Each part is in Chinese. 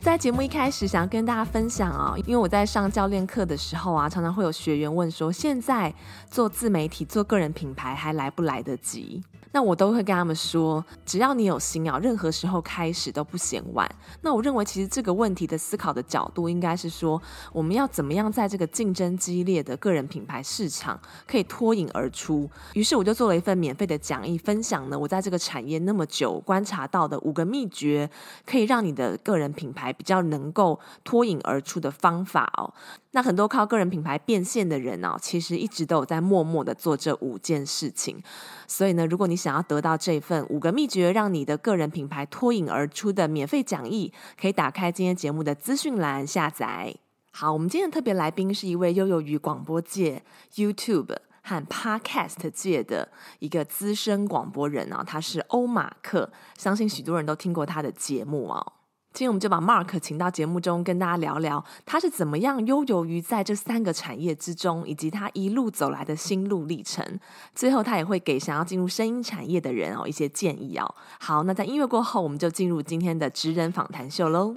在节目一开始，想要跟大家分享啊，因为我在上教练课的时候啊，常常会有学员问说，现在做自媒体、做个人品牌还来不来得及？那我都会跟他们说，只要你有心啊，任何时候开始都不嫌晚。那我认为，其实这个问题的思考的角度应该是说，我们要怎么样在这个竞争激烈的个人品牌市场可以脱颖而出。于是我就做了一份免费的讲义，分享呢我在这个产业那么久观察到的五个秘诀，可以让你的个人品牌比较能够脱颖而出的方法哦。那很多靠个人品牌变现的人哦，其实一直都有在默默的做这五件事情。所以呢，如果你想要得到这份五个秘诀，让你的个人品牌脱颖而出的免费讲义，可以打开今天节目的资讯栏下载。好，我们今天的特别来宾是一位悠游于广播界、YouTube 和 Podcast 界的一个资深广播人啊，他是欧马克，相信许多人都听过他的节目哦。今天我们就把 Mark 请到节目中，跟大家聊聊他是怎么样悠游于在这三个产业之中，以及他一路走来的心路历程。最后，他也会给想要进入声音产业的人哦一些建议哦。好，那在音乐过后，我们就进入今天的职人访谈秀喽。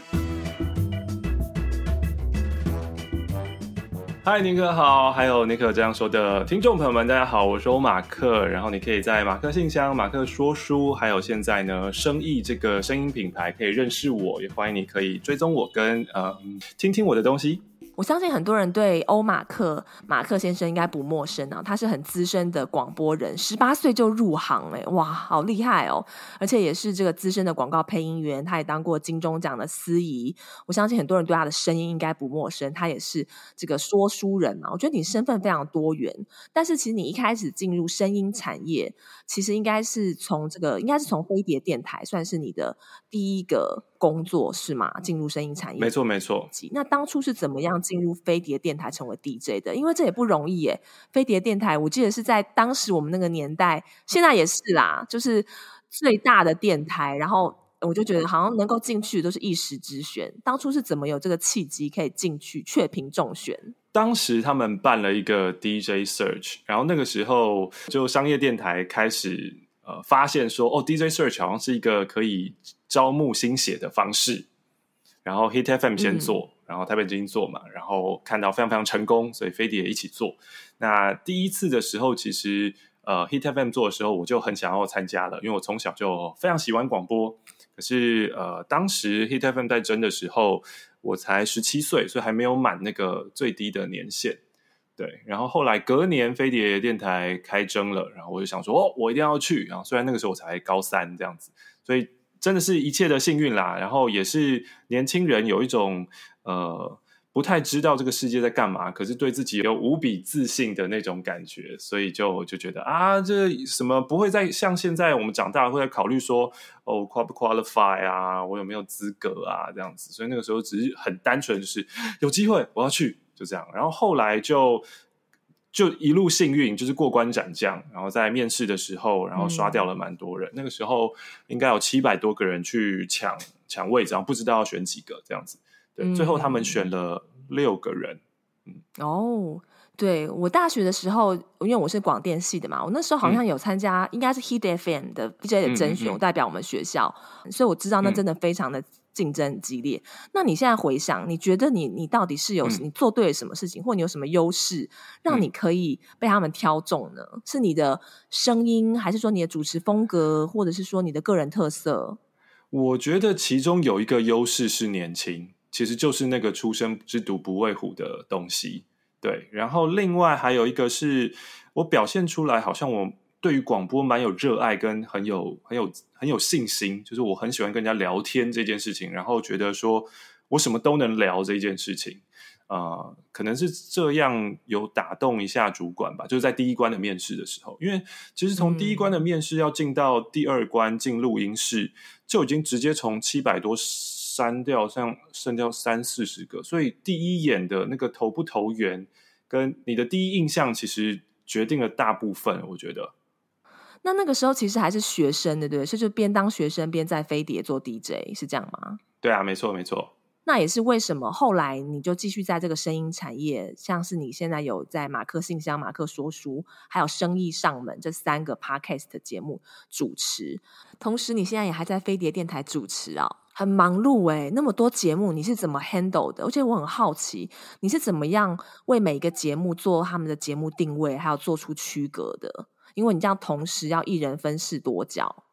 嗨，尼克好，还有尼克这样说的听众朋友们，大家好，我是欧马克。然后你可以在马克信箱、马克说书，还有现在呢生意这个声音品牌可以认识我，也欢迎你可以追踪我跟呃听听我的东西。我相信很多人对欧马克马克先生应该不陌生啊，他是很资深的广播人，十八岁就入行，哎，哇，好厉害哦！而且也是这个资深的广告配音员，他也当过金钟奖的司仪。我相信很多人对他的声音应该不陌生，他也是这个说书人嘛。我觉得你身份非常多元，但是其实你一开始进入声音产业，其实应该是从这个，应该是从飞碟电台算是你的第一个。工作是吗？进入声音产业，没错没错。那当初是怎么样进入飞碟电台成为 DJ 的？因为这也不容易耶。飞碟电台，我记得是在当时我们那个年代，现在也是啦，就是最大的电台。然后我就觉得好像能够进去都是一时之选。当初是怎么有这个契机可以进去，雀屏中选？当时他们办了一个 DJ Search，然后那个时候就商业电台开始。呃，发现说哦，DJ Search 好像是一个可以招募新血的方式。然后 Hit FM 先做，嗯、然后台北之音做嘛，然后看到非常非常成功，所以飞碟也一起做。那第一次的时候，其实呃 Hit FM 做的时候，我就很想要参加了，因为我从小就非常喜欢广播。可是呃，当时 Hit FM 在征的时候，我才十七岁，所以还没有满那个最低的年限。对，然后后来隔年飞碟电台开征了，然后我就想说，哦，我一定要去。然后虽然那个时候我才高三这样子，所以真的是一切的幸运啦。然后也是年轻人有一种呃不太知道这个世界在干嘛，可是对自己有无比自信的那种感觉，所以就就觉得啊，这什么不会再像现在我们长大会在考虑说，哦，qualify 啊，我有没有资格啊这样子。所以那个时候只是很单纯，就是有机会我要去。就这样，然后后来就就一路幸运，就是过关斩将，然后在面试的时候，然后刷掉了蛮多人。嗯、那个时候应该有七百多个人去抢抢位置，然后不知道要选几个这样子。对，嗯、最后他们选了六个人。嗯，哦，对，我大学的时候，因为我是广电系的嘛，我那时候好像有参加，应该是 Hit FM 的 DJ 的甄选，我、代表我们学校，所以我知道那真的非常的。竞争激烈，那你现在回想，你觉得你你到底是有、嗯、你做对了什么事情，或你有什么优势，让你可以被他们挑中呢？嗯、是你的声音，还是说你的主持风格，或者是说你的个人特色？我觉得其中有一个优势是年轻，其实就是那个初生之犊不畏虎的东西。对，然后另外还有一个是我表现出来，好像我。对于广播蛮有热爱跟很有很有很有信心，就是我很喜欢跟人家聊天这件事情，然后觉得说我什么都能聊这件事情，啊、呃，可能是这样有打动一下主管吧。就是在第一关的面试的时候，因为其实从第一关的面试要进到第二关进录音室，就已经直接从七百多删掉，像剩掉三四十个，所以第一眼的那个投不投缘，跟你的第一印象，其实决定了大部分。我觉得，那那个时候其实还是学生的，对不对？是就边当学生边在飞碟做 DJ，是这样吗？对啊，没错，没错。那也是为什么后来你就继续在这个声音产业，像是你现在有在马克信箱、马克说书，还有生意上门这三个 podcast 的节目主持，同时你现在也还在飞碟电台主持啊，很忙碌哎，那么多节目你是怎么 handle 的？而且我很好奇，你是怎么样为每个节目做他们的节目定位，还有做出区隔的？因为你这样同时要一人分饰多角。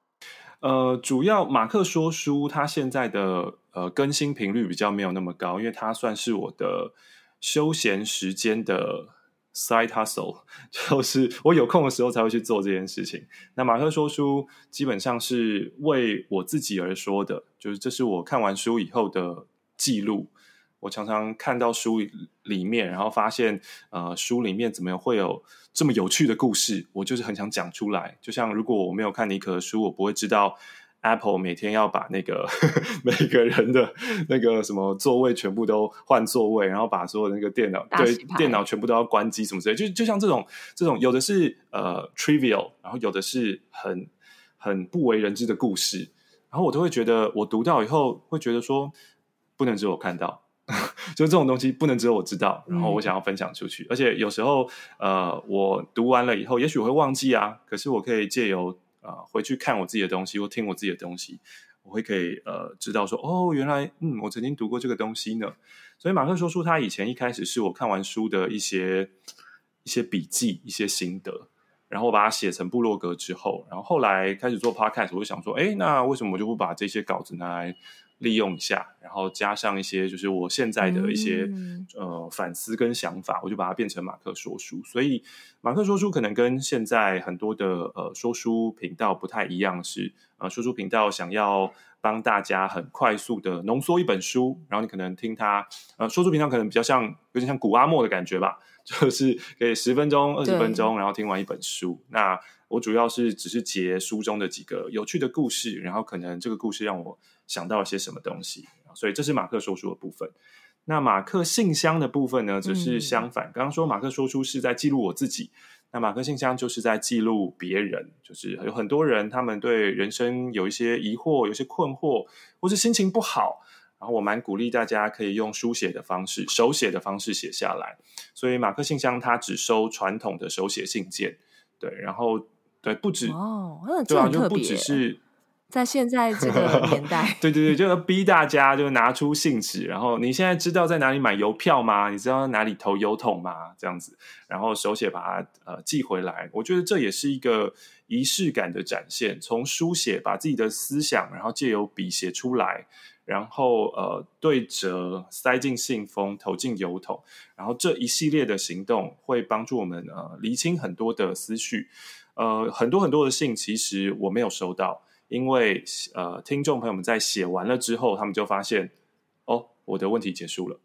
呃，主要马克说书，它现在的呃更新频率比较没有那么高，因为它算是我的休闲时间的 side hustle，就是我有空的时候才会去做这件事情。那马克说书基本上是为我自己而说的，就是这是我看完书以后的记录。我常常看到书里面，然后发现，呃，书里面怎么会有这么有趣的故事？我就是很想讲出来。就像如果我没有看尼可的书，我不会知道 Apple 每天要把那个呵呵 每个人的那个什么座位全部都换座位，然后把所有的那个电脑对电脑全部都要关机什么之类。就就像这种这种，有的是呃 trivial，然后有的是很很不为人知的故事，然后我都会觉得，我读到以后会觉得说，不能只有我看到。就这种东西不能只有我知道，然后我想要分享出去。嗯、而且有时候，呃，我读完了以后，也许我会忘记啊。可是我可以借由呃回去看我自己的东西，或听我自己的东西，我会可以呃知道说，哦，原来嗯，我曾经读过这个东西呢。所以马克说书，他以前一开始是我看完书的一些一些笔记、一些心得，然后我把它写成部落格之后，然后后来开始做 podcast，我就想说，哎，那为什么我就不把这些稿子拿来利用一下，然后加上一些就是我现在的一些、嗯、呃反思跟想法，我就把它变成马克说书。所以马克说书可能跟现在很多的呃说书频道不太一样，是呃说书频道想要帮大家很快速的浓缩一本书，然后你可能听它呃说书频道可能比较像有点像古阿莫的感觉吧，就是可以十分钟、二十分钟，然后听完一本书。那我主要是只是截书中的几个有趣的故事，然后可能这个故事让我。想到了些什么东西，所以这是马克说书的部分。那马克信箱的部分呢，则是相反。嗯、刚刚说马克说书是在记录我自己，那马克信箱就是在记录别人。就是有很多人，他们对人生有一些疑惑，有些困惑，或是心情不好，然后我蛮鼓励大家可以用书写的方式、手写的方式写下来。所以马克信箱它只收传统的手写信件，对，然后对，不止哦，对啊，就不只是。在现在这个 年代，对对对，就要逼大家就拿出信纸，然后你现在知道在哪里买邮票吗？你知道哪里投邮筒吗？这样子，然后手写把它呃寄回来。我觉得这也是一个仪式感的展现，从书写把自己的思想，然后借由笔写出来，然后呃对折塞进信封，投进邮筒，然后这一系列的行动会帮助我们呃厘清很多的思绪。呃，很多很多的信其实我没有收到。因为呃，听众朋友们在写完了之后，他们就发现，哦，我的问题结束了，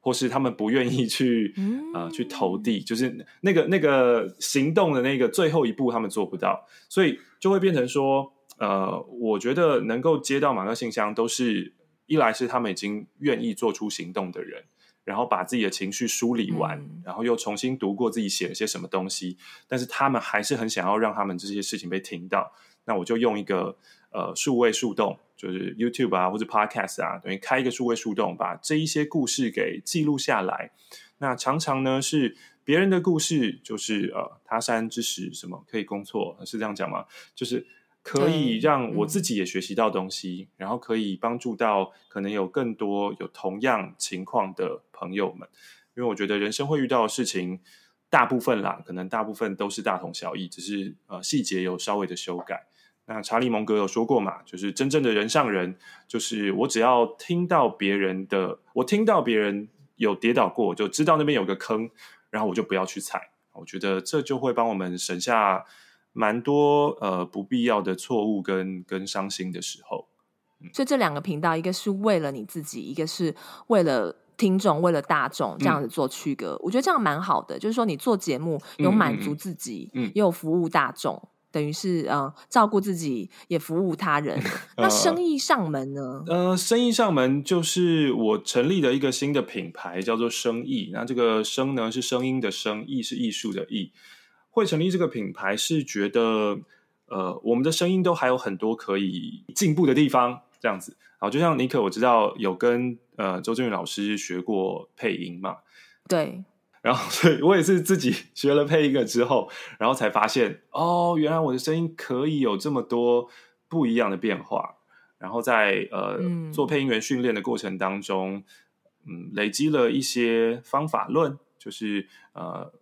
或是他们不愿意去呃去投递，就是那个那个行动的那个最后一步，他们做不到，所以就会变成说，呃，我觉得能够接到马克信箱，都是一来是他们已经愿意做出行动的人，然后把自己的情绪梳理完，嗯、然后又重新读过自己写了些什么东西，但是他们还是很想要让他们这些事情被听到。那我就用一个呃数位树洞，就是 YouTube 啊或者 Podcast 啊，等于开一个数位树洞，把这一些故事给记录下来。那常常呢是别人的故事，就是呃他山之石什么可以攻错，是这样讲吗？就是可以让我自己也学习到东西，嗯、然后可以帮助到可能有更多有同样情况的朋友们。因为我觉得人生会遇到的事情。大部分啦，可能大部分都是大同小异，只是呃细节有稍微的修改。那查理蒙格有说过嘛，就是真正的人上人，就是我只要听到别人的，我听到别人有跌倒过，就知道那边有个坑，然后我就不要去踩。我觉得这就会帮我们省下蛮多呃不必要的错误跟跟伤心的时候。嗯，所以这两个频道，一个是为了你自己，一个是为了。听众为了大众这样子做区隔，嗯、我觉得这样蛮好的。就是说，你做节目有满足自己，嗯，也有服务大众。等于是呃照顾自己也服务他人。那生意上门呢？呃，生意上门就是我成立的一个新的品牌，叫做生意。那这个声呢是声音的声，艺是艺术的艺。会成立这个品牌是觉得呃我们的声音都还有很多可以进步的地方，这样子。好，就像尼克，我知道有跟呃周正宇老师学过配音嘛？对。然后，所以我也是自己 学了配音之后，然后才发现，哦，原来我的声音可以有这么多不一样的变化。然后在呃、嗯、做配音员训练的过程当中，嗯，累积了一些方法论，就是呃。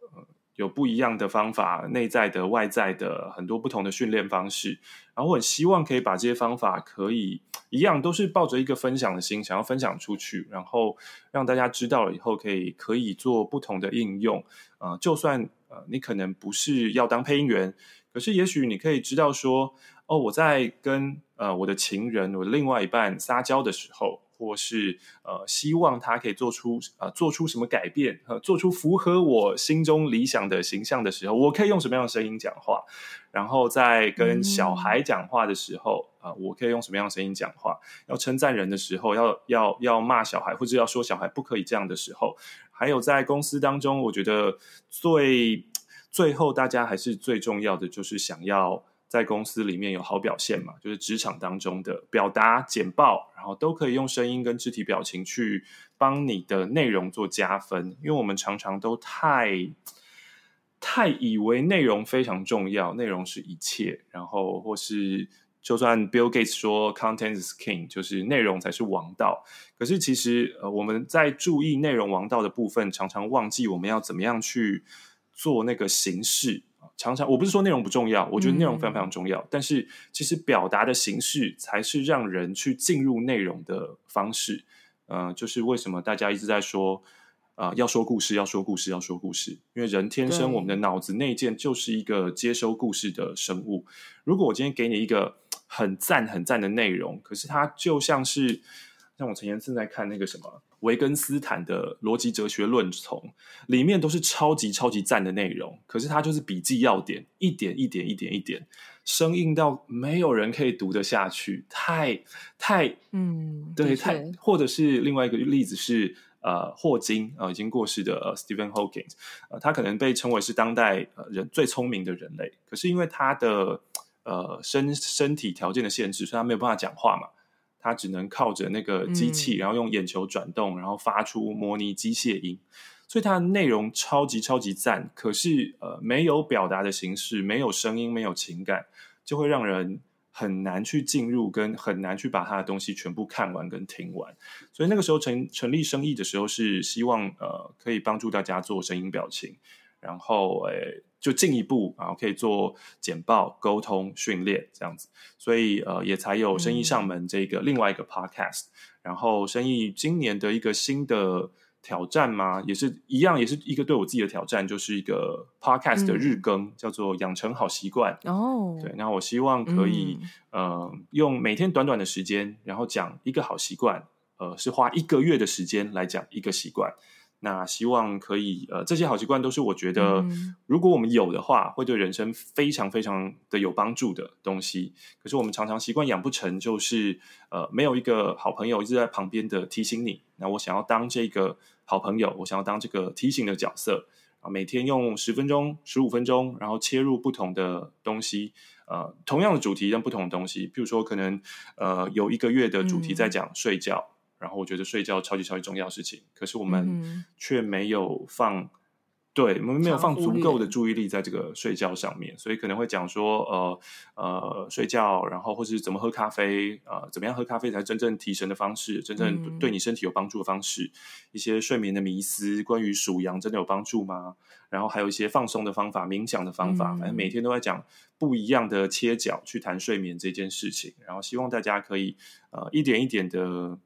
有不一样的方法，内在的、外在的，很多不同的训练方式。然后我很希望可以把这些方法可以一样，都是抱着一个分享的心，想要分享出去，然后让大家知道了以后，可以可以做不同的应用。呃，就算呃你可能不是要当配音员，可是也许你可以知道说，哦，我在跟呃我的情人、我的另外一半撒娇的时候。或是呃，希望他可以做出呃，做出什么改变，呃，做出符合我心中理想的形象的时候，我可以用什么样的声音讲话？然后在跟小孩讲话的时候，啊、嗯呃，我可以用什么样的声音讲话？要称赞人的时候，要要要骂小孩，或者要说小孩不可以这样的时候，还有在公司当中，我觉得最最后大家还是最重要的，就是想要。在公司里面有好表现嘛？就是职场当中的表达、简报，然后都可以用声音跟肢体表情去帮你的内容做加分。因为我们常常都太太以为内容非常重要，内容是一切。然后或是就算 Bill Gates 说 “Content is King”，就是内容才是王道。可是其实呃，我们在注意内容王道的部分，常常忘记我们要怎么样去做那个形式。常常我不是说内容不重要，我觉得内容非常非常重要。嗯、但是其实表达的形式才是让人去进入内容的方式。呃，就是为什么大家一直在说，呃，要说故事，要说故事，要说故事。因为人天生我们的脑子内建就是一个接收故事的生物。如果我今天给你一个很赞很赞的内容，可是它就像是像我前天正在看那个什么。维根斯坦的逻辑哲学论丛里面都是超级超级赞的内容，可是它就是笔记要点，一点一点一点一点，生硬到没有人可以读得下去，太太嗯，对，太或者是另外一个例子是呃霍金啊、呃，已经过世的、呃、Stephen Hawking，呃，他可能被称为是当代呃人最聪明的人类，可是因为他的呃身身体条件的限制，所以他没有办法讲话嘛。他只能靠着那个机器，然后用眼球转动，嗯、然后发出模拟机械音，所以它的内容超级超级赞。可是呃，没有表达的形式，没有声音，没有情感，就会让人很难去进入，跟很难去把他的东西全部看完跟听完。所以那个时候成成立生意的时候，是希望呃可以帮助大家做声音表情，然后诶。欸就进一步啊，可以做简报、沟通、训练这样子，所以呃，也才有生意上门这个另外一个 podcast，嗯。然后生意今年的一个新的挑战嘛，也是一样，也是一个对我自己的挑战，就是一个 podcast 的日更，嗯、叫做养成好习惯。哦，对，那我希望可以、嗯、呃，用每天短短的时间，然后讲一个好习惯，呃，是花一个月的时间来讲一个习惯。那希望可以，呃，这些好习惯都是我觉得，如果我们有的话，会对人生非常非常的有帮助的东西。可是我们常常习惯养不成，就是呃，没有一个好朋友一直在旁边的提醒你。那我想要当这个好朋友，我想要当这个提醒的角色啊，每天用十分钟、十五分钟，然后切入不同的东西，呃，同样的主题，但不同的东西。譬如说，可能呃，有一个月的主题在讲睡觉。嗯然后我觉得睡觉超级超级重要的事情，可是我们却没有放，嗯、对，我们没有放足够的注意力在这个睡觉上面，所以可能会讲说，呃呃，睡觉，然后或是怎么喝咖啡，呃，怎么样喝咖啡才真正提神的方式，真正对你身体有帮助的方式，嗯、一些睡眠的迷思，关于数羊真的有帮助吗？然后还有一些放松的方法，冥想的方法，嗯、反正每天都在讲不一样的切角去谈睡眠这件事情，然后希望大家可以呃一点一点的。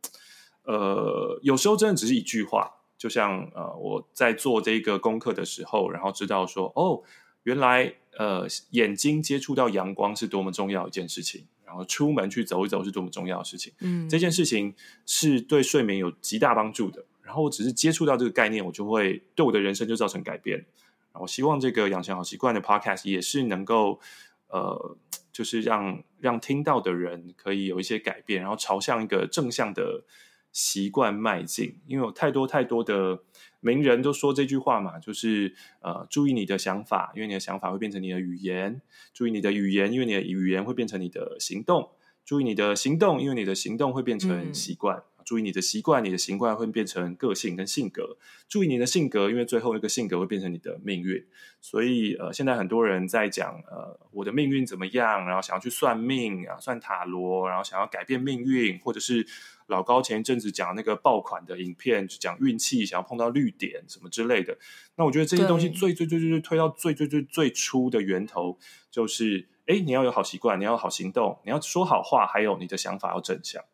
呃，有时候真的只是一句话，就像呃，我在做这个功课的时候，然后知道说，哦，原来呃，眼睛接触到阳光是多么重要一件事情，然后出门去走一走是多么重要的事情。嗯，这件事情是对睡眠有极大帮助的。然后我只是接触到这个概念，我就会对我的人生就造成改变。然后希望这个养成好习惯的 Podcast 也是能够。呃，就是让让听到的人可以有一些改变，然后朝向一个正向的习惯迈进。因为有太多太多的名人都说这句话嘛，就是呃，注意你的想法，因为你的想法会变成你的语言；注意你的语言，因为你的语言会变成你的行动；注意你的行动，因为你的行动会变成习惯。嗯注意你的习惯，你的习惯会变成个性跟性格。注意你的性格，因为最后那个性格会变成你的命运。所以，呃，现在很多人在讲，呃，我的命运怎么样，然后想要去算命啊，算塔罗，然后想要改变命运，或者是老高前一阵子讲那个爆款的影片，就讲运气，想要碰到绿点什么之类的。那我觉得这些东西最最最最最推到最最最最初的源头，就是，哎，你要有好习惯，你要有好行动，你要说好话，还有你的想法要正向。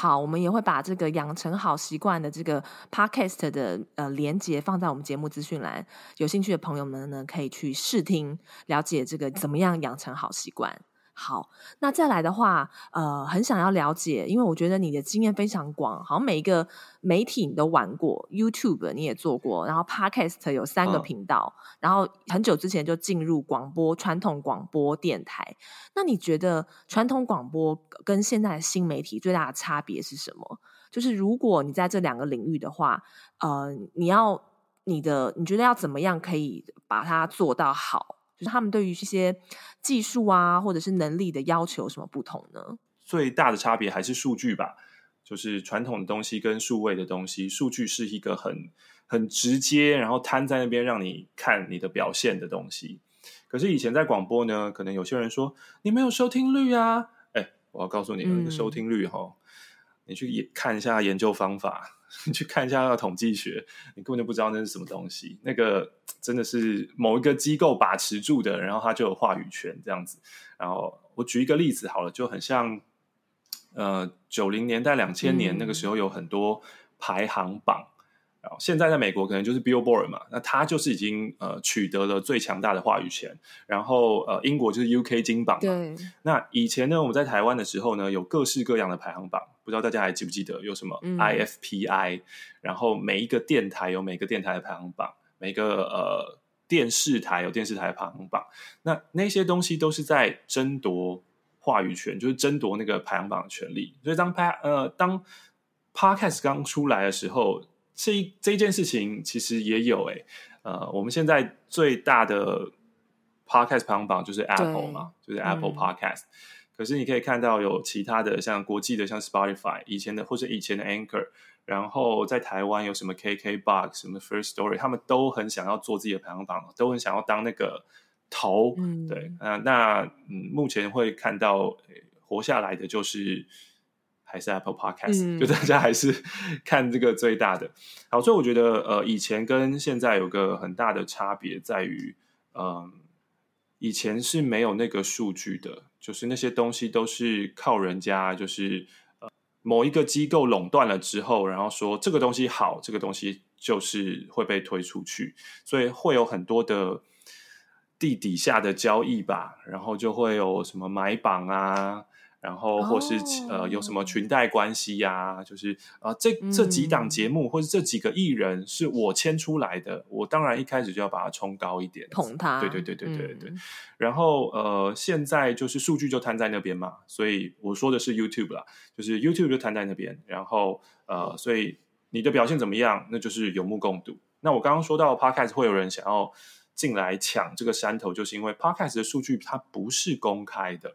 好，我们也会把这个养成好习惯的这个 podcast 的呃连接放在我们节目资讯栏，有兴趣的朋友们呢，可以去试听，了解这个怎么样养成好习惯。好，那再来的话，呃，很想要了解，因为我觉得你的经验非常广，好像每一个媒体你都玩过，YouTube 你也做过，然后 Podcast 有三个频道，嗯、然后很久之前就进入广播传统广播电台。那你觉得传统广播跟现在的新媒体最大的差别是什么？就是如果你在这两个领域的话，呃，你要你的你觉得要怎么样可以把它做到好？就是他们对于这些技术啊，或者是能力的要求有什么不同呢？最大的差别还是数据吧，就是传统的东西跟数位的东西，数据是一个很很直接，然后摊在那边让你看你的表现的东西。可是以前在广播呢，可能有些人说你没有收听率啊，哎，我要告诉你，那个收听率哈、哦，嗯、你去看一下研究方法。你 去看一下那个统计学，你根本就不知道那是什么东西。那个真的是某一个机构把持住的，然后他就有话语权这样子。然后我举一个例子好了，就很像呃九零年代、两千年那个时候有很多排行榜。嗯现在在美国可能就是 Billboard 嘛，那他就是已经呃取得了最强大的话语权。然后呃英国就是 UK 金榜嘛。对。那以前呢，我们在台湾的时候呢，有各式各样的排行榜，不知道大家还记不记得有什么 IFPI、嗯。然后每一个电台有每个电台的排行榜，每个呃电视台有电视台的排行榜。那那些东西都是在争夺话语权，就是争夺那个排行榜的权利。所以当拍呃当 Podcast 刚出来的时候。这这件事情其实也有诶，呃，我们现在最大的 podcast 排行榜就是 Apple 嘛，就是 Apple Podcast。嗯、可是你可以看到有其他的，像国际的，像 Spotify，以前的或者以前的 Anchor，然后在台湾有什么 KKBox、什么 First Story，他们都很想要做自己的排行榜，都很想要当那个头。嗯、对，呃、那嗯，目前会看到活下来的就是。还是 Apple Podcast，、嗯、就大家还是 看这个最大的。好，所以我觉得，呃，以前跟现在有个很大的差别在于，嗯、呃，以前是没有那个数据的，就是那些东西都是靠人家，就是呃某一个机构垄断了之后，然后说这个东西好，这个东西就是会被推出去，所以会有很多的地底下的交易吧，然后就会有什么买榜啊。然后或是、oh. 呃有什么裙带关系呀、啊？就是啊、呃、这这几档节目、嗯、或者这几个艺人是我签出来的，我当然一开始就要把它冲高一点，捧他。对对对对对对然后呃现在就是数据就摊在那边嘛，所以我说的是 YouTube 啦，就是 YouTube 就摊在那边。然后呃所以你的表现怎么样，那就是有目共睹。那我刚刚说到 Podcast 会有人想要进来抢这个山头，就是因为 Podcast 的数据它不是公开的。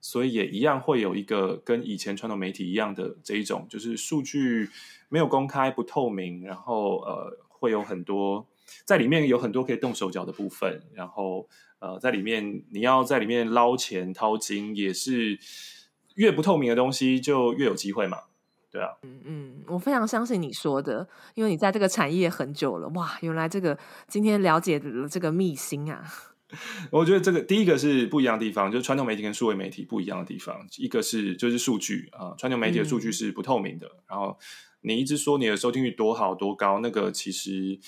所以也一样会有一个跟以前传统媒体一样的这一种，就是数据没有公开、不透明，然后呃会有很多在里面有很多可以动手脚的部分，然后呃在里面你要在里面捞钱掏金，也是越不透明的东西就越有机会嘛，对啊，嗯嗯，我非常相信你说的，因为你在这个产业很久了，哇，原来这个今天了解了这个秘辛啊。我觉得这个第一个是不一样的地方，就是传统媒体跟数位媒体不一样的地方。一个是就是数据啊，传统媒体的数据是不透明的。嗯、然后你一直说你的收听率多好多高，那个其实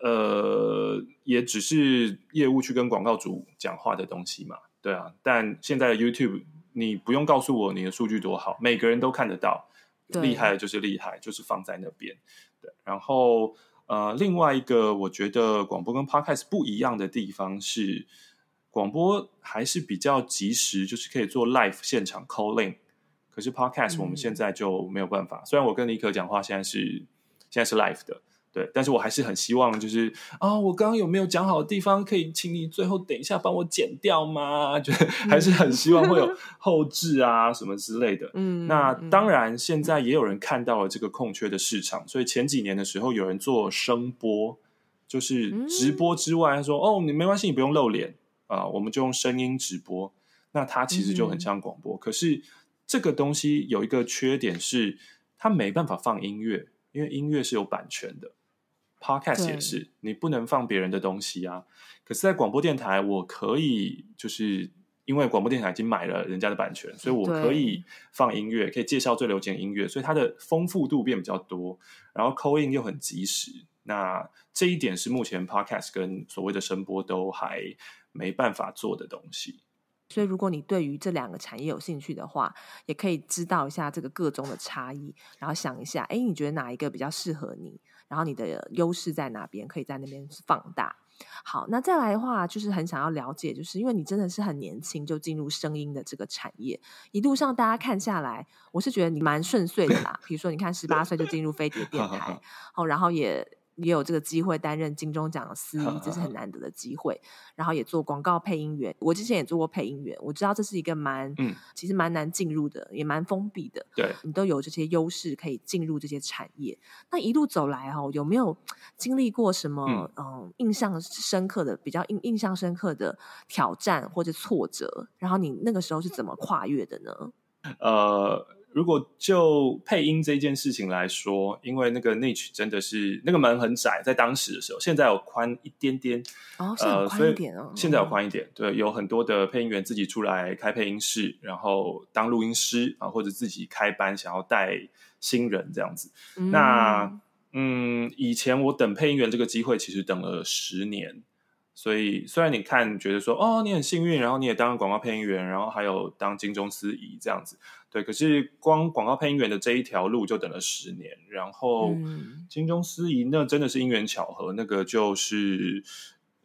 呃也只是业务去跟广告主讲话的东西嘛，对啊。但现在的 YouTube，你不用告诉我你的数据多好，每个人都看得到，对厉害的就是厉害，就是放在那边。对，然后。呃，另外一个我觉得广播跟 Podcast 不一样的地方是，广播还是比较及时，就是可以做 live 现场 call in。可是 podcast 我们现在就没有办法。嗯、虽然我跟尼可讲话现在是现在是 live 的。对，但是我还是很希望，就是啊、哦，我刚刚有没有讲好的地方，可以请你最后等一下帮我剪掉吗？就还是很希望会有 后置啊什么之类的。嗯，那当然，现在也有人看到了这个空缺的市场，所以前几年的时候，有人做声波，就是直播之外，他说哦，你没关系，你不用露脸啊，我们就用声音直播。那它其实就很像广播，可是这个东西有一个缺点是，它没办法放音乐，因为音乐是有版权的。Podcast 也是，你不能放别人的东西啊。可是，在广播电台，我可以，就是因为广播电台已经买了人家的版权，所以我可以放音乐，可以介绍最流行的音乐，所以它的丰富度变比较多。然后 call in 又很及时，那这一点是目前 Podcast 跟所谓的声波都还没办法做的东西。所以，如果你对于这两个产业有兴趣的话，也可以知道一下这个个中的差异，然后想一下，哎，你觉得哪一个比较适合你？然后你的优势在哪边？可以在那边放大。好，那再来的话，就是很想要了解，就是因为你真的是很年轻就进入声音的这个产业，一路上大家看下来，我是觉得你蛮顺遂的啦。比如说，你看十八岁就进入飞碟电台，好，然后也。也有这个机会担任金钟奖的司仪，这是很 难得的机会。然后也做广告配音员，我之前也做过配音员，我知道这是一个蛮，嗯，其实蛮难进入的，也蛮封闭的。对，你都有这些优势可以进入这些产业。那一路走来哦，有没有经历过什么嗯，嗯印象深刻的、比较印印象深刻的挑战或者挫折？然后你那个时候是怎么跨越的呢？呃。如果就配音这件事情来说，因为那个 niche 真的是那个门很窄，在当时的时候，现在有宽一点点哦，现在有宽一点哦，现在有宽一点，对，有很多的配音员自己出来开配音室，然后当录音师啊，或者自己开班想要带新人这样子。嗯那嗯，以前我等配音员这个机会，其实等了十年。所以，虽然你看觉得说，哦，你很幸运，然后你也当了广告配音员，然后还有当金钟司仪这样子，对。可是光广告配音员的这一条路就等了十年，然后金钟司仪那真的是因缘巧合，那个就是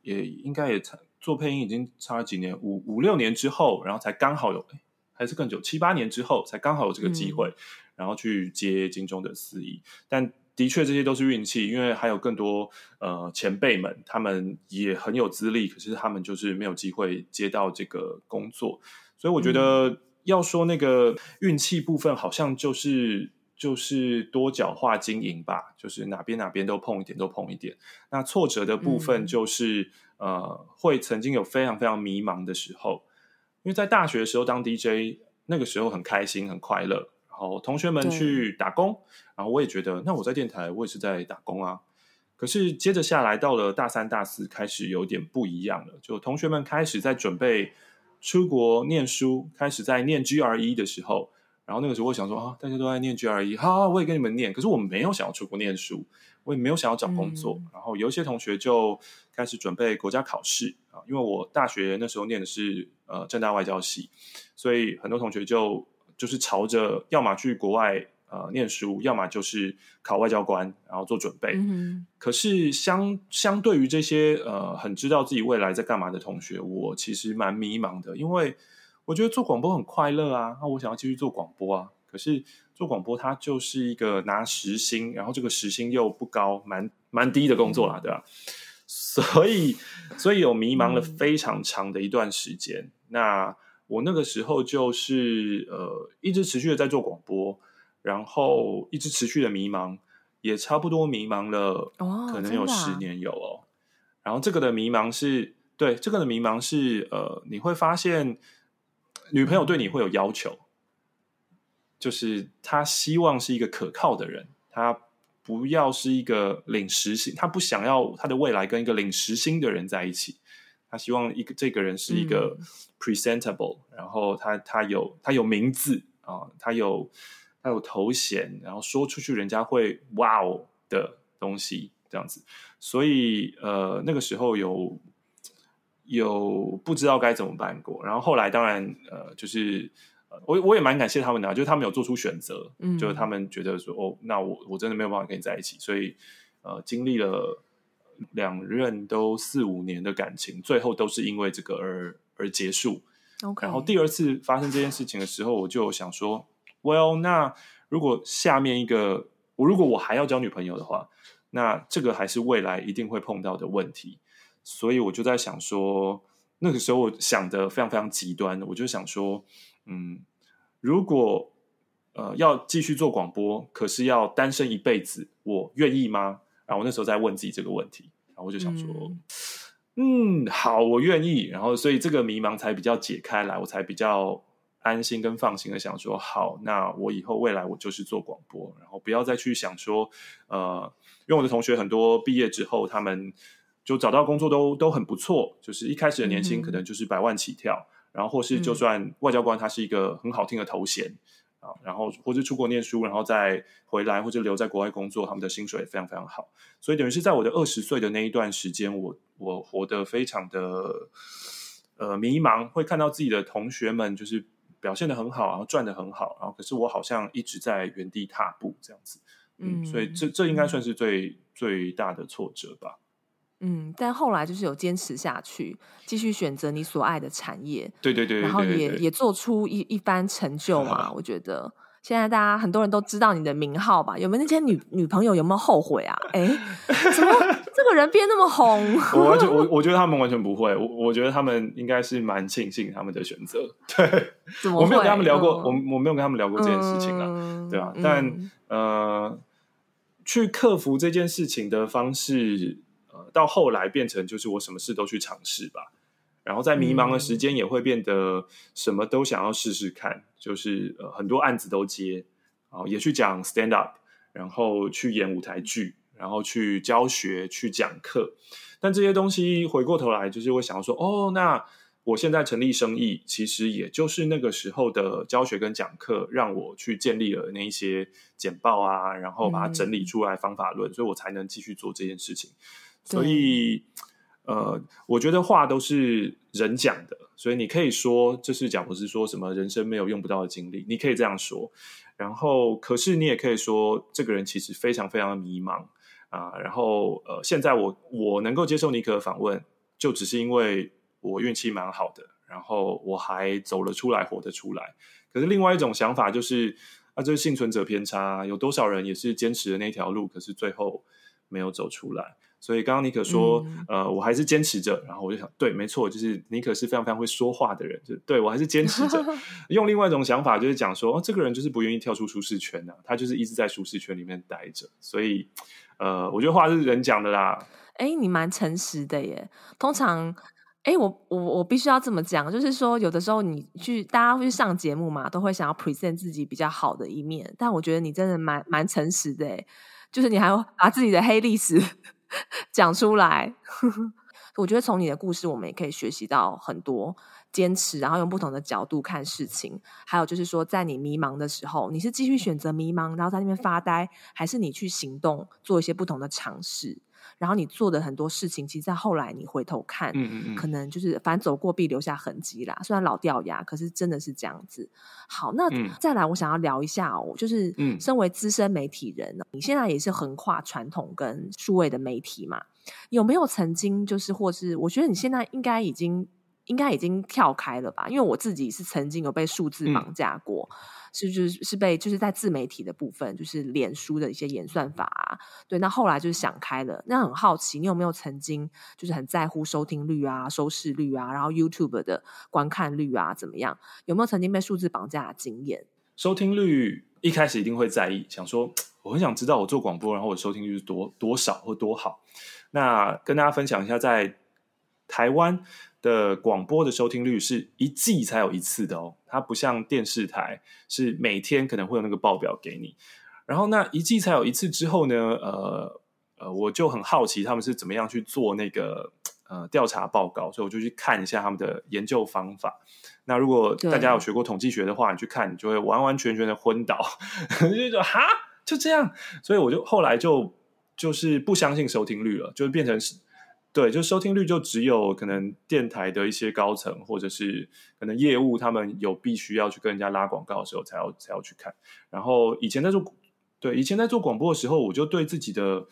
也应该也做配音已经差了几年，五五六年之后，然后才刚好有，还是更久，七八年之后才刚好有这个机会，嗯、然后去接金钟的司仪，但。的确，这些都是运气，因为还有更多呃前辈们，他们也很有资历，可是他们就是没有机会接到这个工作，所以我觉得要说那个运气部分，好像就是就是多角化经营吧，就是哪边哪边都碰一点，都碰一点。那挫折的部分就是、嗯、呃，会曾经有非常非常迷茫的时候，因为在大学的时候当 DJ，那个时候很开心，很快乐。然后，同学们去打工，然后我也觉得，那我在电台，我也是在打工啊。可是接着下来，到了大三、大四，开始有点不一样了。就同学们开始在准备出国念书，开始在念 GRE 的时候，然后那个时候我想说啊，大家都在念 GRE，好，我也跟你们念。可是我没有想要出国念书，我也没有想要找工作。嗯、然后有一些同学就开始准备国家考试啊，因为我大学那时候念的是呃政大外交系，所以很多同学就。就是朝着要么去国外呃念书，要么就是考外交官，然后做准备。嗯、可是相相对于这些呃很知道自己未来在干嘛的同学，我其实蛮迷茫的，因为我觉得做广播很快乐啊，那我想要继续做广播啊。可是做广播它就是一个拿时薪，然后这个时薪又不高，蛮蛮低的工作啦，对吧？所以所以有迷茫了非常长的一段时间。嗯、那我那个时候就是呃，一直持续的在做广播，然后一直持续的迷茫，也差不多迷茫了，可能有十年有哦。然后这个的迷茫是对这个的迷茫是呃，你会发现女朋友对你会有要求，就是她希望是一个可靠的人，她不要是一个领时薪，她不想要她的未来跟一个领时薪的人在一起。他希望一个这个人是一个 presentable，嗯、然后他他有他有名字啊，他有他有头衔，然后说出去人家会哇哦的东西这样子。所以呃那个时候有有不知道该怎么办过，然后后来当然呃就是我我也蛮感谢他们的，就是他们有做出选择，嗯、就是他们觉得说哦，那我我真的没有办法跟你在一起，所以呃经历了。两任都四五年的感情，最后都是因为这个而而结束。Okay. 然后第二次发生这件事情的时候，我就想说，Well，那如果下面一个我如果我还要交女朋友的话，那这个还是未来一定会碰到的问题。所以我就在想说，那个时候我想的非常非常极端，我就想说，嗯，如果呃要继续做广播，可是要单身一辈子，我愿意吗？然后我那时候在问自己这个问题，然后我就想说。嗯嗯，好，我愿意。然后，所以这个迷茫才比较解开来，我才比较安心跟放心的想说，好，那我以后未来我就是做广播，然后不要再去想说，呃，因为我的同学很多毕业之后，他们就找到工作都都很不错，就是一开始的年薪可能就是百万起跳，嗯、然后或是就算外交官，他是一个很好听的头衔。啊，然后或者出国念书，然后再回来，或者留在国外工作，他们的薪水也非常非常好。所以等于是在我的二十岁的那一段时间，我我活得非常的呃迷茫，会看到自己的同学们就是表现的很好，然后赚的很好，然后可是我好像一直在原地踏步这样子。嗯，嗯，所以这这应该算是最、嗯、最大的挫折吧。嗯，但后来就是有坚持下去，继续选择你所爱的产业，对对对，然后也也做出一一番成就嘛。我觉得现在大家很多人都知道你的名号吧？有没有那些女女朋友有没有后悔啊？哎，怎么 这个人变那么红？我完全我我觉得他们完全不会，我我觉得他们应该是蛮庆幸他们的选择。对，我没有跟他们聊过，嗯、我我没有跟他们聊过这件事情啊，嗯、对吧？但、嗯、呃，去克服这件事情的方式。到后来变成就是我什么事都去尝试吧，然后在迷茫的时间也会变得什么都想要试试看，就是呃很多案子都接，啊也去讲 stand up，然后去演舞台剧，然后去教学去讲课，但这些东西回过头来就是会想要说，哦，那我现在成立生意，其实也就是那个时候的教学跟讲课，让我去建立了那一些简报啊，然后把它整理出来方法论，所以我才能继续做这件事情。所以，呃，我觉得话都是人讲的，所以你可以说这是贾伯斯说什么人生没有用不到的经历，你可以这样说。然后，可是你也可以说这个人其实非常非常的迷茫啊。然后，呃，现在我我能够接受尼可的访问，就只是因为我运气蛮好的，然后我还走了出来，活得出来。可是另外一种想法就是，啊，这是幸存者偏差，有多少人也是坚持的那条路，可是最后没有走出来。所以刚刚尼可说，嗯、呃，我还是坚持着，然后我就想，对，没错，就是尼可是非常非常会说话的人，就对我还是坚持着。用另外一种想法，就是讲说，哦，这个人就是不愿意跳出舒适圈的，啊，他就是一直在舒适圈里面待着。所以，呃，我觉得话是人讲的啦。哎，你蛮诚实的耶。通常，哎，我我我必须要这么讲，就是说，有的时候你去大家会去上节目嘛，都会想要 present 自己比较好的一面，但我觉得你真的蛮蛮诚实的，哎，就是你还要把自己的黑历史。讲出来，我觉得从你的故事，我们也可以学习到很多坚持，然后用不同的角度看事情。还有就是说，在你迷茫的时候，你是继续选择迷茫，然后在那边发呆，还是你去行动，做一些不同的尝试？然后你做的很多事情，其实在后来你回头看，嗯嗯嗯，可能就是反正走过必留下痕迹啦。虽然老掉牙，可是真的是这样子。好，那再来，我想要聊一下哦，就是身为资深媒体人，嗯、你现在也是横跨传统跟数位的媒体嘛？有没有曾经就是，或是我觉得你现在应该已经应该已经跳开了吧？因为我自己是曾经有被数字绑架过。嗯是就是是被就是在自媒体的部分，就是脸书的一些演算法啊，对，那后来就是想开了。那很好奇，你有没有曾经就是很在乎收听率啊、收视率啊，然后 YouTube 的观看率啊怎么样？有没有曾经被数字绑架的经验？收听率一开始一定会在意，想说我很想知道我做广播，然后我收听率是多多少或多好。那跟大家分享一下，在台湾。的广播的收听率是一季才有一次的哦，它不像电视台是每天可能会有那个报表给你。然后那一季才有一次之后呢，呃呃，我就很好奇他们是怎么样去做那个呃调查报告，所以我就去看一下他们的研究方法。那如果大家有学过统计学的话，你去看，你就会完完全全的昏倒，就说哈就这样。所以我就后来就就是不相信收听率了，就变成是。对，就收听率就只有可能电台的一些高层，或者是可能业务，他们有必须要去跟人家拉广告的时候，才要才要去看。然后以前在做，对，以前在做广播的时候，我就对自己的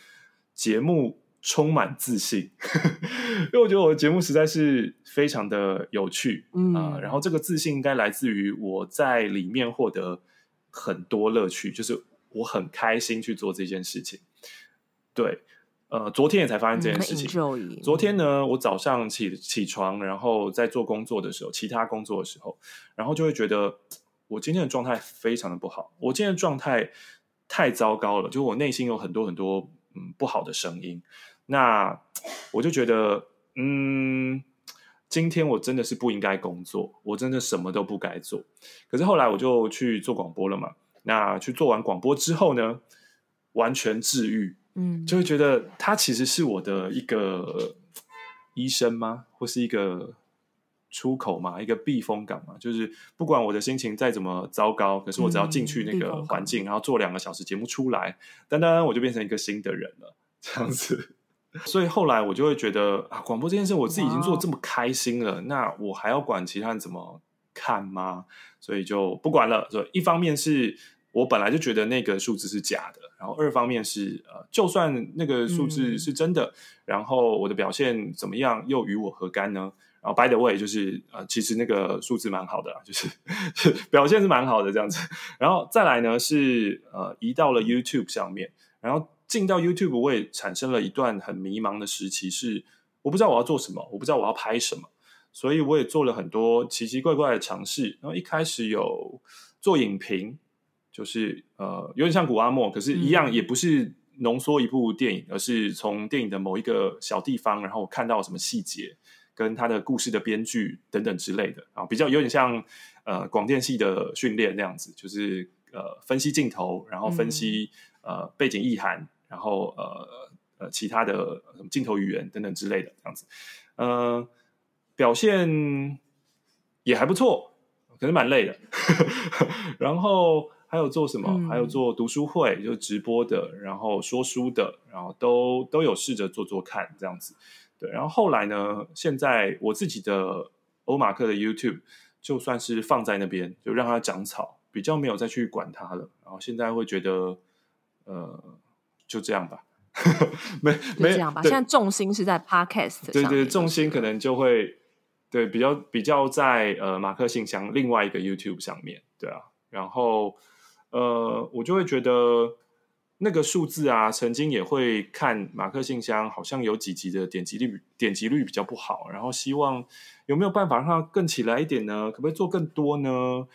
节目充满自信，因为我觉得我的节目实在是非常的有趣，嗯、呃，然后这个自信应该来自于我在里面获得很多乐趣，就是我很开心去做这件事情。对，呃，昨天也才发现这件事情。嗯、昨天呢，我早上起起床，然后在做工作的时候，其他工作的时候，然后就会觉得我今天的状态非常的不好，我今天的状态太糟糕了，就我内心有很多很多嗯不好的声音。那我就觉得，嗯，今天我真的是不应该工作，我真的什么都不该做。可是后来我就去做广播了嘛。那去做完广播之后呢，完全治愈，嗯，就会觉得他其实是我的一个医生吗？或是一个出口嘛，一个避风港嘛。就是不管我的心情再怎么糟糕，可是我只要进去那个环境，然后做两个小时节目出来，单单我就变成一个新的人了，这样子。所以后来我就会觉得啊，广播这件事我自己已经做得这么开心了，那我还要管其他人怎么看吗？所以就不管了。所以一方面是我本来就觉得那个数字是假的，然后二方面是呃，就算那个数字是真的，嗯、然后我的表现怎么样又与我何干呢？然后 by the way 就是呃，其实那个数字蛮好的，就是 表现是蛮好的这样子。然后再来呢是呃，移到了 YouTube 上面，然后。进到 YouTube，我也产生了一段很迷茫的时期，是我不知道我要做什么，我不知道我要拍什么，所以我也做了很多奇奇怪怪的尝试。然后一开始有做影评，就是呃有点像古阿莫，可是一样也不是浓缩一部电影，嗯、而是从电影的某一个小地方，然后看到什么细节，跟他的故事的编剧等等之类的，然后比较有点像呃广电系的训练那样子，就是呃分析镜头，然后分析、嗯、呃背景意涵。然后呃呃，其他的什么镜头语言等等之类的这样子，呃，表现也还不错，可是蛮累的。然后还有做什么？嗯、还有做读书会，就是直播的，然后说书的，然后都都有试着做做看这样子。对，然后后来呢，现在我自己的欧马克的 YouTube 就算是放在那边，就让它长草，比较没有再去管它了。然后现在会觉得，呃。就这样吧，没没这样吧。现在重心是在 Podcast 上，对对，重心可能就会对比较比较在呃马克信箱另外一个 YouTube 上面，对啊。然后呃，我就会觉得那个数字啊，曾经也会看马克信箱，好像有几集的点击率点击率比较不好，然后希望有没有办法让它更起来一点呢？可不可以做更多呢？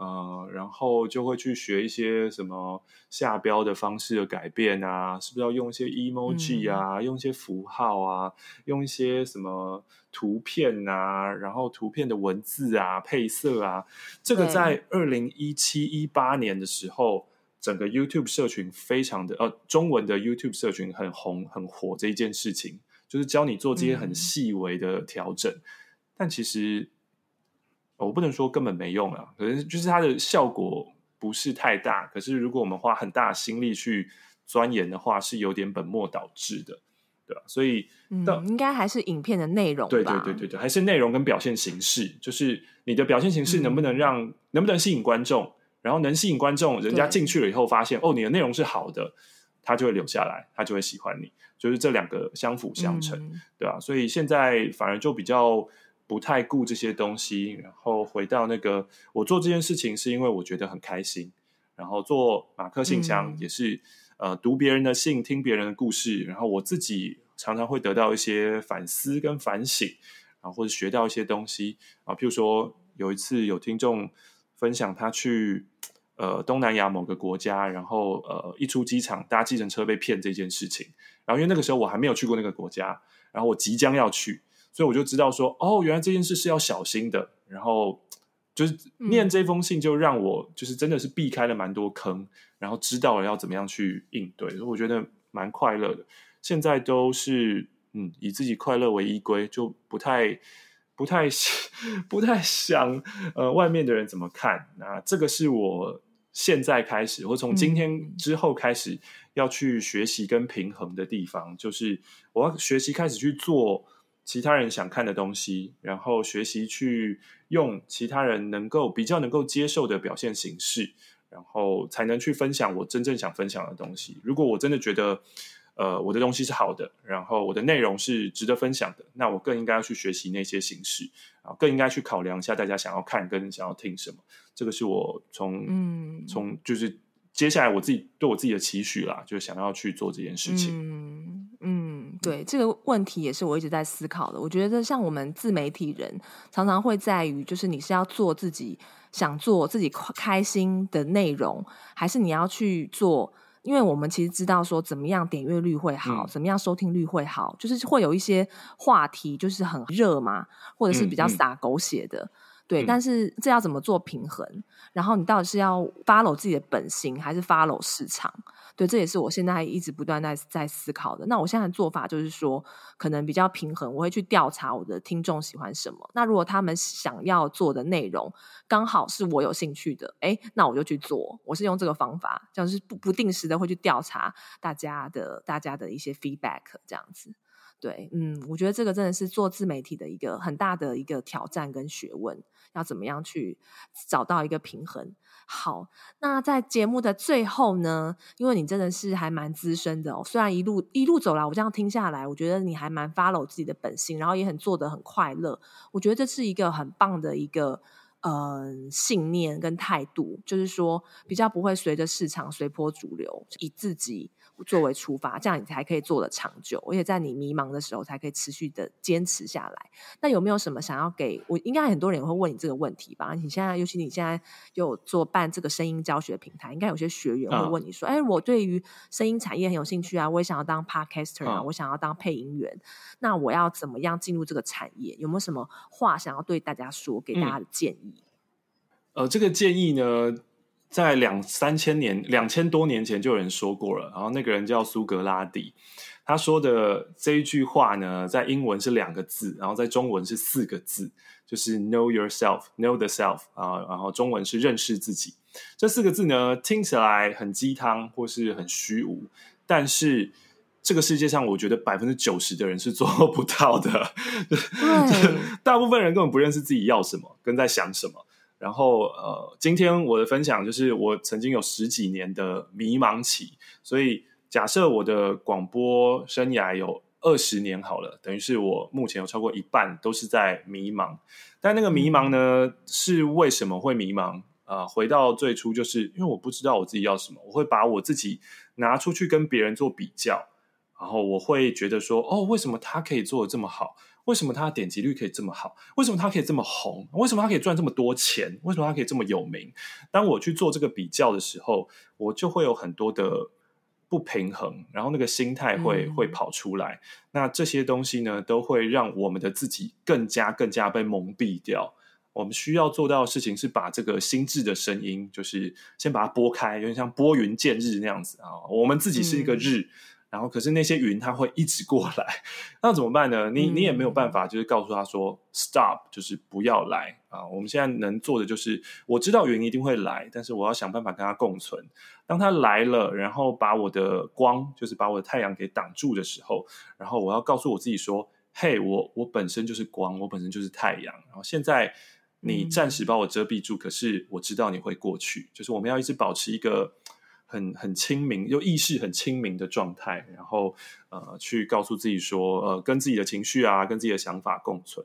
呃，然后就会去学一些什么下标的方式的改变啊，是不是要用一些 emoji 啊，嗯、用一些符号啊，用一些什么图片啊，然后图片的文字啊、配色啊，这个在二零一七一八年的时候，整个 YouTube 社群非常的呃，中文的 YouTube 社群很红很火这一件事情，就是教你做这些很细微的调整，嗯、但其实。我不能说根本没用啊，可能就是它的效果不是太大。可是如果我们花很大心力去钻研的话，是有点本末倒置的，对吧？所以，嗯，应该还是影片的内容吧。对对对对对，还是内容跟表现形式，就是你的表现形式能不能让、嗯、能不能吸引观众，然后能吸引观众，人家进去了以后发现哦，你的内容是好的，他就会留下来，他就会喜欢你，就是这两个相辅相成，嗯、对吧？所以现在反而就比较。不太顾这些东西，然后回到那个，我做这件事情是因为我觉得很开心，然后做马克信箱也是，嗯、呃，读别人的信，听别人的故事，然后我自己常常会得到一些反思跟反省，然后或者学到一些东西啊，譬如说有一次有听众分享他去呃东南亚某个国家，然后呃一出机场搭计程车被骗这件事情，然后因为那个时候我还没有去过那个国家，然后我即将要去。所以我就知道说，哦，原来这件事是要小心的。然后就是念这封信，就让我就是真的是避开了蛮多坑，然后知道了要怎么样去应对。所以我觉得蛮快乐的。现在都是嗯，以自己快乐为依归，就不太不太不太想呃外面的人怎么看。那这个是我现在开始，或从今天之后开始要去学习跟平衡的地方，就是我要学习开始去做。其他人想看的东西，然后学习去用其他人能够比较能够接受的表现形式，然后才能去分享我真正想分享的东西。如果我真的觉得，呃，我的东西是好的，然后我的内容是值得分享的，那我更应该要去学习那些形式啊，更应该去考量一下大家想要看跟想要听什么。这个是我从嗯从就是接下来我自己对我自己的期许啦，就是想要去做这件事情。嗯嗯，对，这个问题也是我一直在思考的。我觉得像我们自媒体人，常常会在于就是你是要做自己想做自己开心的内容，还是你要去做？因为我们其实知道说怎么样点阅率会好，嗯、怎么样收听率会好，就是会有一些话题就是很热嘛，或者是比较洒狗血的。嗯嗯对，但是这要怎么做平衡？然后你到底是要 follow 自己的本心，还是 follow 市场？对，这也是我现在一直不断在在思考的。那我现在的做法就是说，可能比较平衡，我会去调查我的听众喜欢什么。那如果他们想要做的内容刚好是我有兴趣的，哎，那我就去做。我是用这个方法，就是不不定时的会去调查大家的大家的一些 feedback，这样子。对，嗯，我觉得这个真的是做自媒体的一个很大的一个挑战跟学问。要怎么样去找到一个平衡？好，那在节目的最后呢，因为你真的是还蛮资深的哦，虽然一路一路走来，我这样听下来，我觉得你还蛮 follow 自己的本心，然后也很做得很快乐。我觉得这是一个很棒的一个呃信念跟态度，就是说比较不会随着市场随波逐流，以自己。作为出发，这样你才可以做得长久，而且在你迷茫的时候才可以持续的坚持下来。那有没有什么想要给我？应该很多人也会问你这个问题吧？你现在，尤其你现在有做办这个声音教学平台，应该有些学员会问你说：“哎、嗯，我对于声音产业很有兴趣啊，我也想要当 podcaster 啊，嗯、我想要当配音员，那我要怎么样进入这个产业？有没有什么话想要对大家说，给大家的建议？”嗯、呃，这个建议呢？在两三千年、两千多年前就有人说过了，然后那个人叫苏格拉底，他说的这一句话呢，在英文是两个字，然后在中文是四个字，就是 “know yourself”、“know the self” 啊，然后中文是认识自己。这四个字呢，听起来很鸡汤或是很虚无，但是这个世界上，我觉得百分之九十的人是做不到的。大部分人根本不认识自己要什么，跟在想什么。然后，呃，今天我的分享就是我曾经有十几年的迷茫期，所以假设我的广播生涯有二十年好了，等于是我目前有超过一半都是在迷茫。但那个迷茫呢，是为什么会迷茫？啊、呃，回到最初，就是因为我不知道我自己要什么，我会把我自己拿出去跟别人做比较，然后我会觉得说，哦，为什么他可以做的这么好？为什么他的点击率可以这么好？为什么他可以这么红？为什么他可以赚这么多钱？为什么他可以这么有名？当我去做这个比较的时候，我就会有很多的不平衡，然后那个心态会、嗯、会跑出来。那这些东西呢，都会让我们的自己更加更加被蒙蔽掉。我们需要做到的事情是把这个心智的声音，就是先把它拨开，有点像拨云见日那样子啊。我们自己是一个日。嗯然后，可是那些云它会一直过来，那怎么办呢？你你也没有办法，就是告诉他说、嗯、stop，就是不要来啊。我们现在能做的就是，我知道云一定会来，但是我要想办法跟它共存。当它来了，然后把我的光，就是把我的太阳给挡住的时候，然后我要告诉我自己说：嘿，我我本身就是光，我本身就是太阳。然后现在你暂时把我遮蔽住，嗯、可是我知道你会过去。就是我们要一直保持一个。很很清明，又意识很清明的状态，然后呃，去告诉自己说，呃，跟自己的情绪啊，跟自己的想法共存。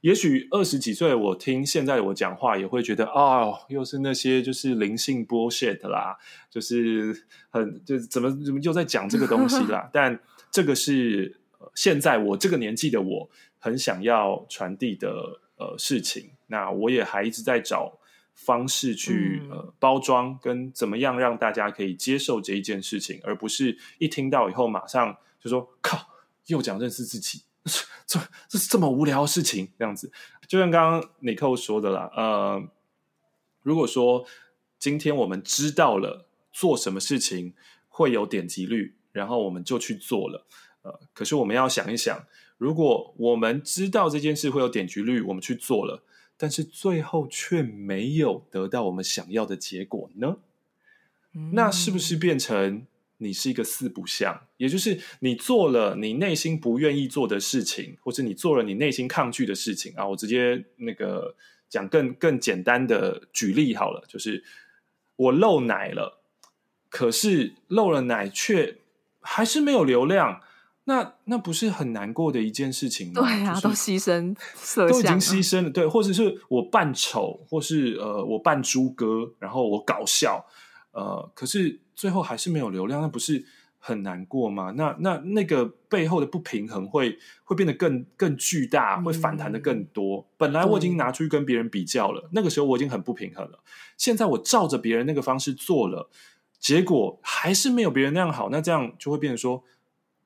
也许二十几岁，我听现在的我讲话，也会觉得啊、哦，又是那些就是灵性 bullshit 啦，就是很就是怎么怎么又在讲这个东西啦。但这个是现在我这个年纪的我很想要传递的呃事情。那我也还一直在找。方式去呃包装跟怎么样让大家可以接受这一件事情，而不是一听到以后马上就说靠，又讲认识自己，这这是这么无聊的事情这样子。就像刚刚尼寇说的啦，呃，如果说今天我们知道了做什么事情会有点击率，然后我们就去做了，呃，可是我们要想一想，如果我们知道这件事会有点击率，我们去做了。但是最后却没有得到我们想要的结果呢？嗯、那是不是变成你是一个四不像？也就是你做了你内心不愿意做的事情，或者你做了你内心抗拒的事情啊？我直接那个讲更更简单的举例好了，就是我漏奶了，可是漏了奶却还是没有流量，那那不是很难过的一件事情吗？对啊，就是、都牺牲色相，都已经牺牲了，对，或者是我扮丑，或是呃我扮猪哥，然后我搞笑，呃，可是最后还是没有流量，那不是很难过吗？那那那个背后的不平衡会会变得更更巨大，会反弹的更多。嗯、本来我已经拿出去跟别人比较了，那个时候我已经很不平衡了，现在我照着别人那个方式做了。结果还是没有别人那样好，那这样就会变成说，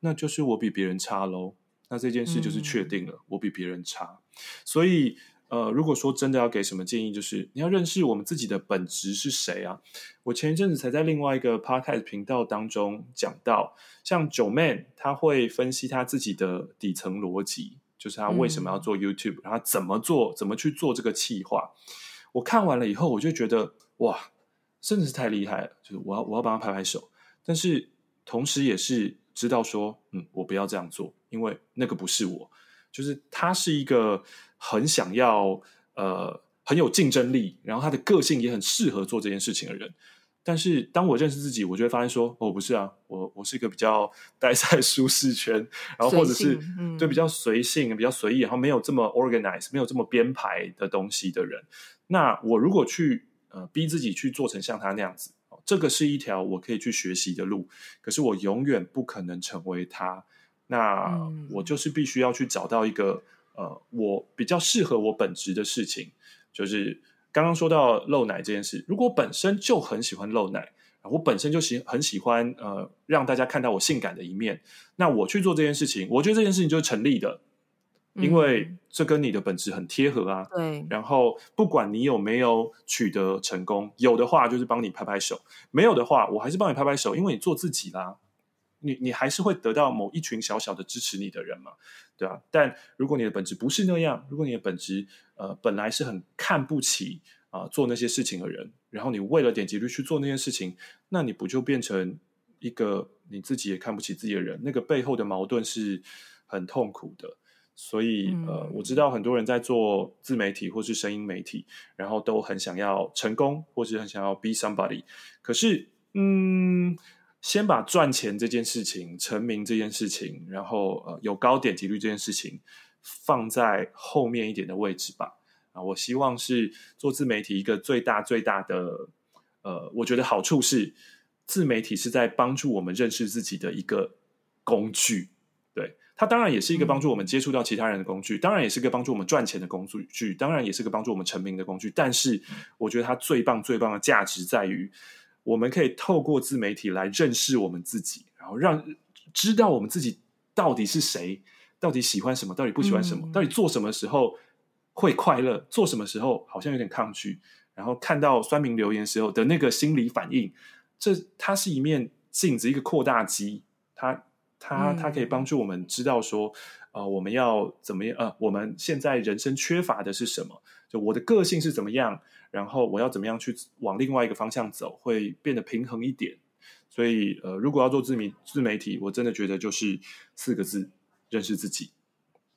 那就是我比别人差喽。那这件事就是确定了，嗯、我比别人差。所以，呃，如果说真的要给什么建议，就是你要认识我们自己的本质是谁啊？我前一阵子才在另外一个 podcast 频道当中讲到，像 Joeman 他会分析他自己的底层逻辑，就是他为什么要做 YouTube，、嗯、然后怎么做，怎么去做这个企划。我看完了以后，我就觉得哇。真的是太厉害了，就是我要我要帮他拍拍手，但是同时也是知道说，嗯，我不要这样做，因为那个不是我，就是他是一个很想要呃很有竞争力，然后他的个性也很适合做这件事情的人。但是当我认识自己，我就会发现说，哦，不是啊，我我是一个比较 待在舒适圈，然后或者是对比较随性、比较随意，然后没有这么 organize、没有这么编排的东西的人。那我如果去。呃，逼自己去做成像他那样子，这个是一条我可以去学习的路。可是我永远不可能成为他。那我就是必须要去找到一个呃，我比较适合我本职的事情。就是刚刚说到漏奶这件事，如果本身就很喜欢漏奶，我本身就喜很喜欢呃，让大家看到我性感的一面，那我去做这件事情，我觉得这件事情就是成立的。因为这跟你的本质很贴合啊。对。然后不管你有没有取得成功，有的话就是帮你拍拍手，没有的话我还是帮你拍拍手，因为你做自己啦。你你还是会得到某一群小小的支持你的人嘛，对啊。但如果你的本质不是那样，如果你的本质呃本来是很看不起啊、呃、做那些事情的人，然后你为了点击率去做那件事情，那你不就变成一个你自己也看不起自己的人？那个背后的矛盾是很痛苦的。所以，呃，我知道很多人在做自媒体或是声音媒体，然后都很想要成功，或是很想要 be somebody。可是，嗯，先把赚钱这件事情、成名这件事情，然后呃有高点击率这件事情放在后面一点的位置吧。啊，我希望是做自媒体一个最大最大的，呃，我觉得好处是自媒体是在帮助我们认识自己的一个工具。它当然也是一个帮助我们接触到其他人的工具，当然也是一个帮助我们赚钱的工具，当然也是个帮助我们成名的工具。但是，我觉得它最棒、最棒的价值在于，我们可以透过自媒体来认识我们自己，然后让知道我们自己到底是谁，到底喜欢什么，到底不喜欢什么，到底做什么时候会快乐，做什么时候好像有点抗拒。然后看到酸民留言时候的那个心理反应，这它是一面镜子，一个扩大机，它。它它可以帮助我们知道说，呃，我们要怎么样？呃，我们现在人生缺乏的是什么？就我的个性是怎么样？然后我要怎么样去往另外一个方向走，会变得平衡一点。所以，呃，如果要做自媒自媒体，我真的觉得就是四个字：认识自己。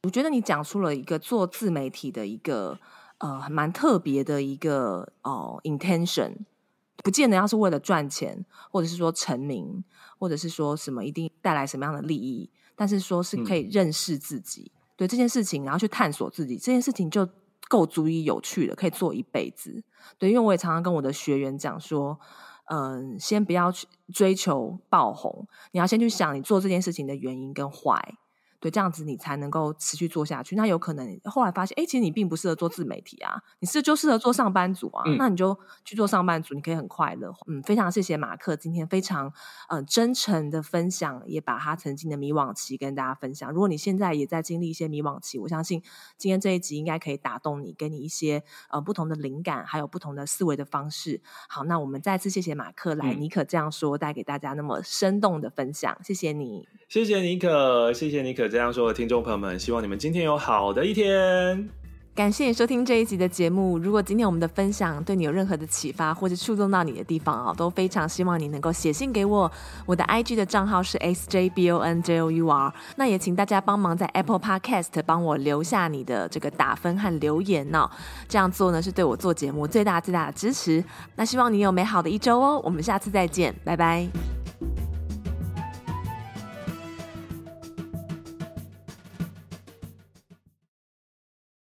我觉得你讲出了一个做自媒体的一个呃蛮特别的一个哦、呃、intention。不见得要是为了赚钱，或者是说成名，或者是说什么一定带来什么样的利益，但是说是可以认识自己，嗯、对这件事情，然后去探索自己，这件事情就够足以有趣了，可以做一辈子。对，因为我也常常跟我的学员讲说，嗯，先不要去追求爆红，你要先去想你做这件事情的原因跟坏。对，这样子你才能够持续做下去。那有可能后来发现，哎，其实你并不适合做自媒体啊，你是就适合做上班族啊。嗯、那你就去做上班族，你可以很快乐。嗯，非常谢谢马克今天非常嗯、呃、真诚的分享，也把他曾经的迷惘期跟大家分享。如果你现在也在经历一些迷惘期，我相信今天这一集应该可以打动你，给你一些呃不同的灵感，还有不同的思维的方式。好，那我们再次谢谢马克来，尼可这样说带给大家那么生动的分享，谢谢你，谢谢尼可，谢谢尼可。这样说的听众朋友们，希望你们今天有好的一天。感谢你收听这一集的节目。如果今天我们的分享对你有任何的启发，或者触动到你的地方啊，都非常希望你能够写信给我。我的 IG 的账号是 sjbonjour。那也请大家帮忙在 Apple Podcast 帮我留下你的这个打分和留言哦。这样做呢，是对我做节目最大最大的支持。那希望你有美好的一周哦。我们下次再见，拜拜。